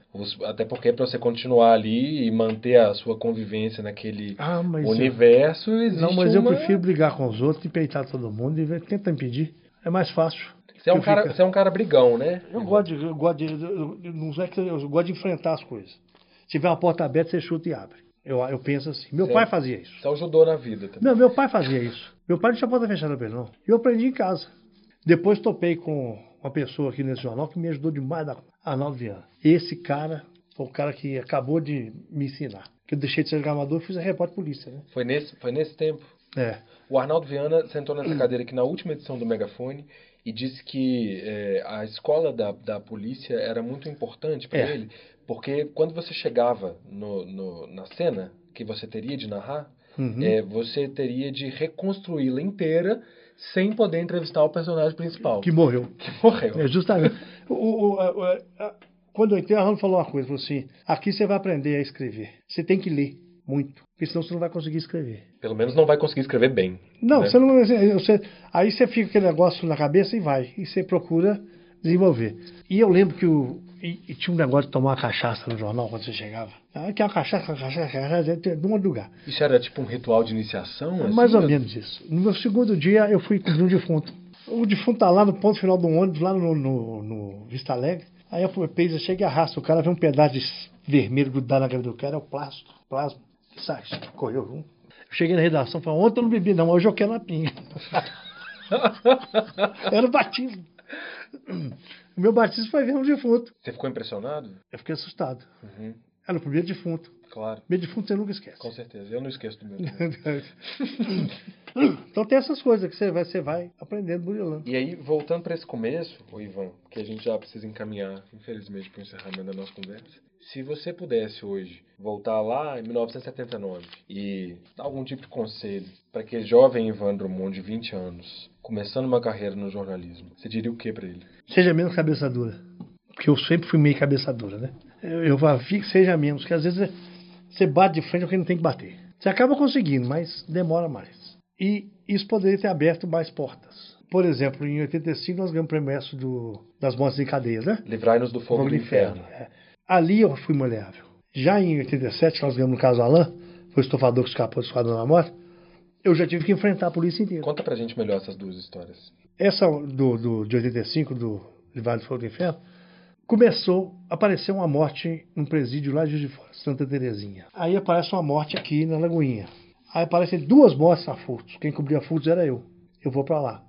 Até porque para você continuar ali e manter a sua convivência naquele Ah, mas eu- universo, existe Não, mas eu uma... prefiro brigar com os outros e peitar todo mundo e ver- tentar impedir. É mais fácil. Você é, um Eu cara, você é um cara brigão, né? Eu gosto de, eu gosto de, eu, eu- não é que eu, eu gosto de enfrentar as coisas. Se tiver uma porta aberta, você chuta e abre. Eu, eu penso assim. Meu Certo. pai fazia isso. Você ajudou na vida também. Não, meu pai fazia isso. Meu pai não tinha porta fechada pra ele, não. Eu aprendi em casa. Depois topei com uma pessoa aqui nesse jornal que me ajudou demais, Arnaldo Viana. Esse cara foi o cara que acabou de me ensinar. Que eu deixei de ser gramador e fiz a repórter polícia, né? Foi, nesse, foi nesse tempo. É. O Arnaldo Viana sentou nessa cadeira aqui na última edição do Megafone e disse que é, a escola da, da polícia era muito importante para É. ele, porque quando você chegava no, no- na cena que você teria de narrar, Uhum. é, você teria de reconstruí-la inteira sem poder entrevistar o personagem principal, Que morreu. que morreu. É, justamente. O, o- a- a- quando eu entrei, a Arnaldo falou uma coisa, falou assim, aqui você vai aprender a escrever. Você tem que ler muito, porque senão você não vai conseguir escrever. Pelo menos não vai conseguir escrever bem. Não, né? você não. Você, aí você fica aquele negócio na cabeça e vai. E você procura desenvolver. E eu lembro que o. E, e tinha um negócio de tomar uma cachaça no jornal quando você chegava. Ah, que é uma cachaça, uma cachaça, uma cachaça, de um lugar. Isso era tipo um ritual de iniciação? assim? Mais ou menos isso. No meu segundo dia, eu fui cobrir um defunto. O defunto tá lá no ponto final do ônibus, lá no, no, no Vista Alegre. Aí a peisa chega e arrasta. O cara vê um pedaço de vermelho grudado na cara do cara, é o plástico, plasma. Sai, correu. um. Eu cheguei na redação e falei, ontem eu não bebi não, hoje eu quero na pinga. Era o batismo. O meu batismo foi ver um defunto. Você ficou impressionado? Eu fiquei assustado. Uhum, Era o primeiro defunto. claro, Primeiro defunto você nunca esquece. com certeza. Eu não esqueço do meu. então tem essas coisas que você vai, você vai aprendendo burilando. E aí, voltando para esse começo, Ivan, que a gente já precisa encaminhar, infelizmente, para o encerramento da nossa conversa. Se você pudesse hoje voltar lá em 1979 e dar algum tipo de conselho para aquele jovem Ivan Drummond de 20 anos, começando uma carreira no jornalismo, você diria o que para ele? Seja menos cabeça dura. Porque eu sempre fui meio cabeça dura, né? Eu, eu vi que seja menos, que às vezes é- você bate de frente com quem não tem que bater. Você acaba conseguindo, mas demora mais. E isso poderia ter aberto mais portas. Por exemplo, em 85 nós ganhamos o prêmio do, das mortes em cadeia, né? Livrai-nos do fogo, do do inferno. É. Ali eu fui maleável. Já em 87, nós ganhamos no caso Alain, foi o estofador que escapou do Esquadrão da Morte, eu já tive que enfrentar a polícia inteira. Conta pra gente melhor essas duas histórias. Essa do, do, de 85, do Vale do Fogo do Inferno, começou a aparecer uma morte num presídio lá de Juiz de Fora, Santa Terezinha. Aí aparece uma morte aqui na Lagoinha. Aí aparecem duas mortes a furtos. Quem cobria furtos era eu. Eu vou pra lá.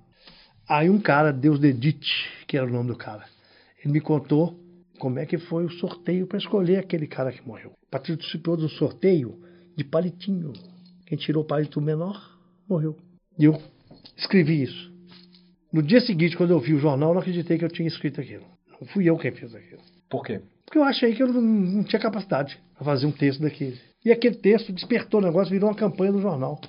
Aí um cara, Deus Dedite, que era o nome do cara, ele me contou como é que foi o sorteio para escolher aquele cara que morreu. Participou do sorteio de palitinho. Quem tirou o palito menor, morreu. E eu escrevi isso. No dia seguinte, quando eu vi o jornal, eu não acreditei que eu tinha escrito aquilo. Não fui eu quem fez aquilo. Por quê? Porque eu achei que eu não, não tinha capacidade para fazer um texto daquele. E aquele texto despertou o negócio, virou uma campanha do jornal.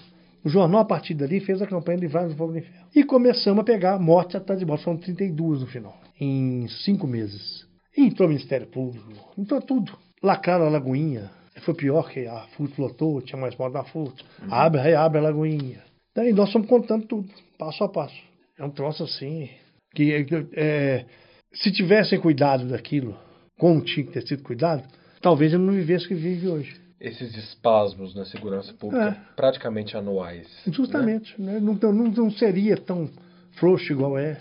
O jornal, a partir dali, fez a campanha de Livrar do Fogo do Inferno. E começamos a pegar morte atrás de morte. Foram 32 no final, em cinco meses. Entrou o Ministério Público, entrou tudo. Lacraram a Lagoinha. Foi pior que a FUT lotou, tinha mais morte da FUT. Abre, reabre a Lagoinha. Daí nós estamos contando tudo, passo a passo. É um troço assim, que é, se tivessem cuidado daquilo, como tinha que ter sido cuidado, talvez eu não vivesse o que vive hoje. Esses espasmos na segurança pública praticamente anuais. né? Justamente. né? Não, não, não seria tão frouxo igual é.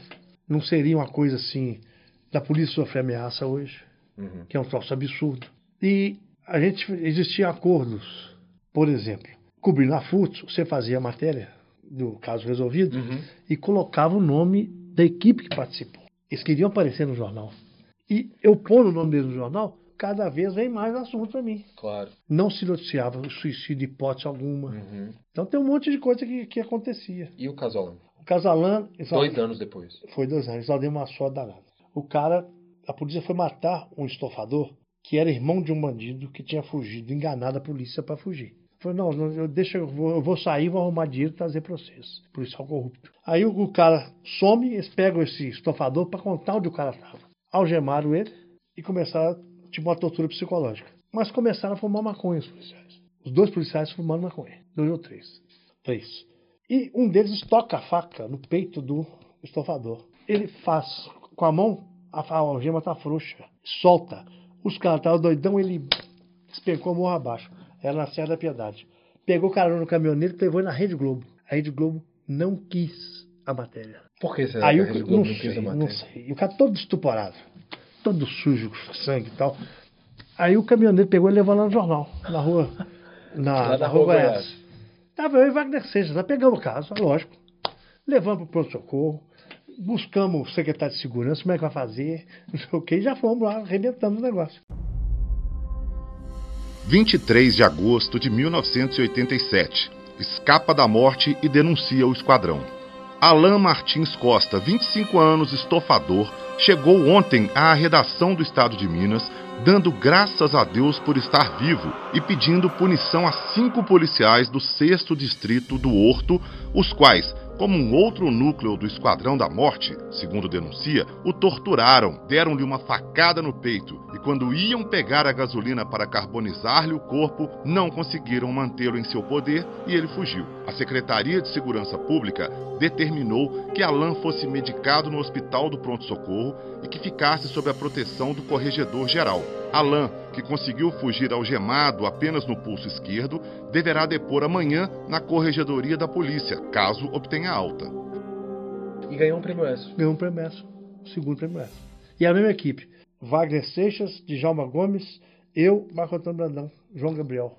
Não seria uma coisa assim da polícia sofrer ameaça hoje, Uhum. que é um troço absurdo. E a gente existiam acordos, por exemplo, cobrindo a FUTS, você fazia a matéria do caso resolvido Uhum. e colocava o nome da equipe que participou. Eles queriam aparecer no jornal. E eu pôr o nome deles no jornal cada vez vem mais assunto para mim. Claro. Não se noticiava suicídio, hipótese alguma. Uhum. Então tem um monte de coisa que, que acontecia. E o casalão? O Casalan. Dois anos depois. Foi dois anos, só deu uma sorte danada. O cara, a polícia foi matar um estofador que era irmão de um bandido que tinha fugido, enganado a polícia para fugir. Falou, não, eu, deixa, eu vou, eu vou sair, vou arrumar dinheiro e trazer para vocês. Policial corrupto. Aí o, o cara some, eles pegam esse estofador para contar onde o cara estava. Algemaram ele e começaram, tipo, uma tortura psicológica. Mas começaram a fumar maconha os policiais. Os dois policiais fumando maconha. Dois ou três. Três. E um deles estoca a faca no peito do estofador. Ele faz com a mão, a, a algema tá frouxa. Solta. Os caras estavam doidão, ele despencou a morro abaixo. Era na Serra da Piedade. Pegou o cara no caminhoneiro e levou na Rede Globo. A Rede Globo não quis a matéria. Por que será Aí que o a Rede Globo não, não quis a não matéria? sei. E o cara todo estuporado, todo sujo, com sangue e tal. Aí o caminhoneiro pegou e levou lá no jornal, na rua, na, Lá na na Rua rua Goiás. Goiás. Tava eu e Wagner Seixas, lá pegamos o caso, lógico. Levamos para o pronto-socorro, buscamos o secretário de segurança, como é que vai fazer, não sei o que, e já fomos lá, arrebentando o negócio. 23 de agosto de 1987. Escapa da morte e denuncia o esquadrão. Alain Martins Costa, 25 anos, estofador, chegou ontem à redação do Estado de Minas, dando graças a Deus por estar vivo e pedindo punição a cinco policiais do 6 Distrito do Horto, os quais, como um outro núcleo do Esquadrão da Morte, segundo denuncia, o torturaram, deram-lhe uma facada no peito e, quando iam pegar a gasolina para carbonizar-lhe o corpo, não conseguiram mantê-lo em seu poder e ele fugiu. A Secretaria de Segurança Pública determinou que Alain fosse medicado no Hospital do Pronto Socorro e que ficasse sob a proteção do Corregedor Geral. Alain, que conseguiu fugir algemado apenas no pulso esquerdo, deverá depor amanhã na Corregedoria da Polícia, caso obtenha alta. E ganhou um prêmio S. Ganhou um prêmio S, o segundo prêmio S. E a mesma equipe, Wagner Seixas, Djalma Gomes, eu, Marco Antônio Brandão, João Gabriel.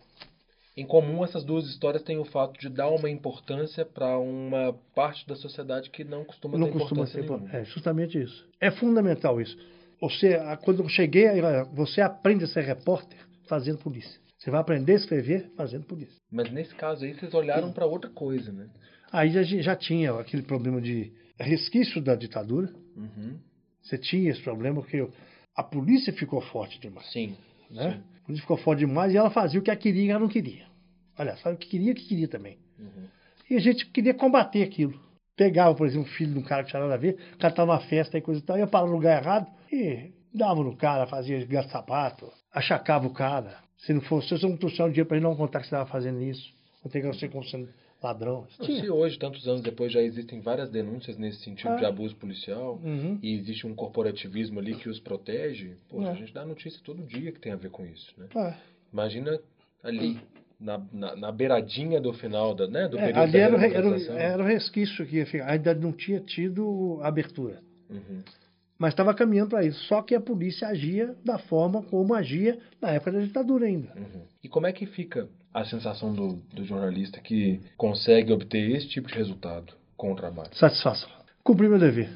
Em comum, essas duas histórias têm o fato de dar uma importância para uma parte da sociedade que não costuma não ter costuma importância ser. nenhuma. É justamente isso. É fundamental isso. Você, quando eu cheguei, você aprende a ser repórter fazendo polícia. Você vai aprender a escrever fazendo polícia. Mas nesse caso aí, vocês olharam para outra coisa, né? Aí já, já tinha aquele problema de resquício da ditadura. Uhum. Você tinha esse problema porque a polícia ficou forte demais. Sim. Né? A polícia ficou forte demais e ela fazia o que ela queria e ela não queria. Olha, sabe o que queria, o que queria também. Uhum. E a gente queria combater aquilo. Pegava, por exemplo, o filho de um cara que tinha nada a ver, o cara estava numa festa e coisa e tal, ia parar no lugar errado e dava no cara, fazia gato sapato, achacava o cara. Se não fosse, se você não trouxer um dinheiro para ele não contar que você estava fazendo isso, não tem que você como sendo ladrão. Tinha. Se hoje, tantos anos depois, já existem várias denúncias nesse sentido Ah. de abuso policial Uhum. e existe um corporativismo ali que os protege, poxa, É. a gente dá notícia todo dia que tem a ver com isso, né? É. Imagina ali, na, na, na beiradinha do final da, né, do É, período ali da era, era, era o resquício que ainda não tinha tido abertura. Uhum. Mas estava caminhando para isso. Só que a polícia agia da forma como agia na época da ditadura ainda. Uhum. E como é que fica a sensação do, do jornalista que consegue obter esse tipo de resultado com o trabalho? Satisfação. Cumpri meu dever.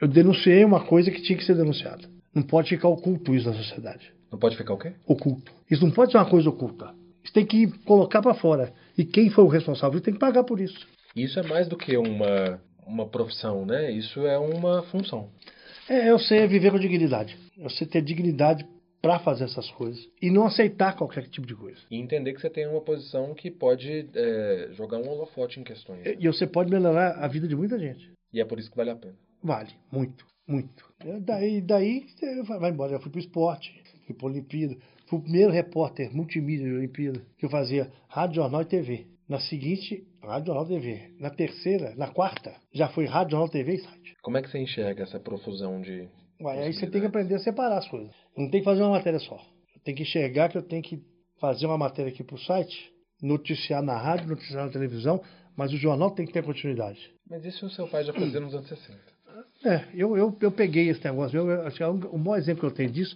Eu denunciei uma coisa que tinha que ser denunciada. Não pode ficar oculto isso na sociedade. Não pode ficar o quê? Oculto. Isso não pode ser uma coisa oculta. Isso tem que colocar para fora. E quem foi o responsável tem que pagar por isso. Isso é mais do que uma, uma profissão, né? Isso é uma função. É, eu sei viver com dignidade. Eu sei ter dignidade para fazer essas coisas. E não aceitar qualquer tipo de coisa. E entender que você tem uma posição que pode é, jogar um holofote em questões. né? E você pode melhorar a vida de muita gente. E é por isso que vale a pena. Vale, muito, muito. Eu, Daí, daí você vai embora. Eu fui para o esporte, fui a Olimpíada. O primeiro repórter multimídia da Olimpíada que eu fazia rádio, jornal e TV. Na seguinte, rádio, jornal e TV. Na terceira, na quarta, já foi rádio, jornal, TV e site. Como é que você enxerga essa profusão de. Ué, aí você tem que aprender a separar as coisas. Não tem que fazer uma matéria só. Tem que enxergar que eu tenho que fazer uma matéria aqui para o site, noticiar na rádio, noticiar na televisão, mas o jornal tem que ter continuidade. Mas isso o seu pai já fazia nos anos 60. É, eu, eu, eu peguei esse negócio. Eu, eu, o maior exemplo que eu tenho disso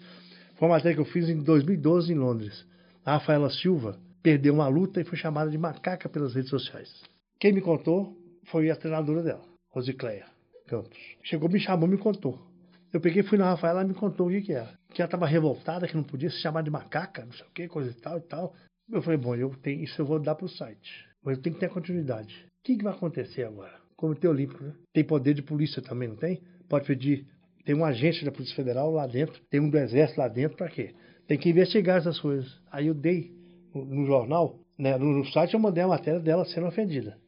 foi uma matéria que eu fiz em 2012 em Londres. A Rafaela Silva perdeu uma luta e foi chamada de macaca pelas redes sociais. Quem me contou foi a treinadora dela, Rosicléia Campos. Chegou, me chamou, me contou. Eu peguei, fui na Rafaela, ela me contou o que que era. Que ela estava revoltada, que não podia se chamar de macaca, não sei o que, coisa e tal e tal. Eu falei, bom, eu tenho, isso eu vou dar para o site. Mas eu tenho que ter continuidade. O que, que vai acontecer agora? Comitê Olímpico, né? Tem poder de polícia também, não tem? Pode pedir. Tem um agente da Polícia Federal lá dentro, tem um do Exército lá dentro, para quê? Tem que investigar essas coisas. Aí eu dei no, no jornal, né, no, no, site eu mandei a matéria dela sendo ofendida.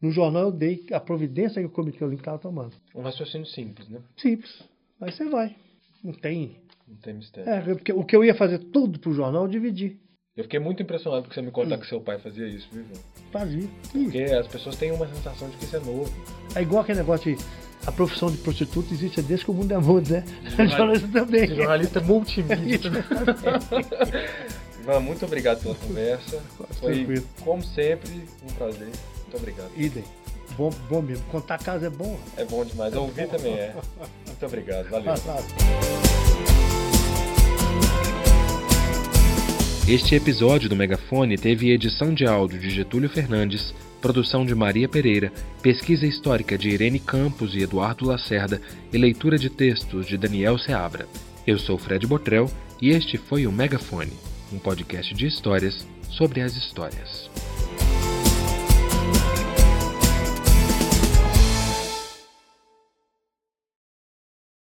No jornal eu dei a providência que o Comitê Olímpico estava tomando. Um raciocínio simples, né? Simples. Aí você vai. Não tem. Não tem mistério. É, porque o que eu ia fazer tudo pro jornal, eu dividi. Eu fiquei muito impressionado porque você me contar que seu pai fazia isso, viu, João? Fazia. Porque as pessoas têm uma sensação de que isso é novo. É igual aquele negócio de a profissão de prostituta existe desde que o mundo é mundo, né? Jornalista também. Jornalista multimídia. Ivan, muito obrigado pela conversa. Foi, Tranquilo. como sempre, um prazer. Muito obrigado. Idem. Bom, bom mesmo. Contar casa é bom. É bom demais. Ouvir também é. Muito obrigado. Valeu. Este episódio do Megafone teve edição de áudio de Getúlio Fernandes, produção de Maria Pereira, pesquisa histórica de Irene Campos e Eduardo Lacerda e leitura de textos de Daniel Seabra. Eu sou Fred Botrel e este foi o Megafone, um podcast de histórias sobre as histórias.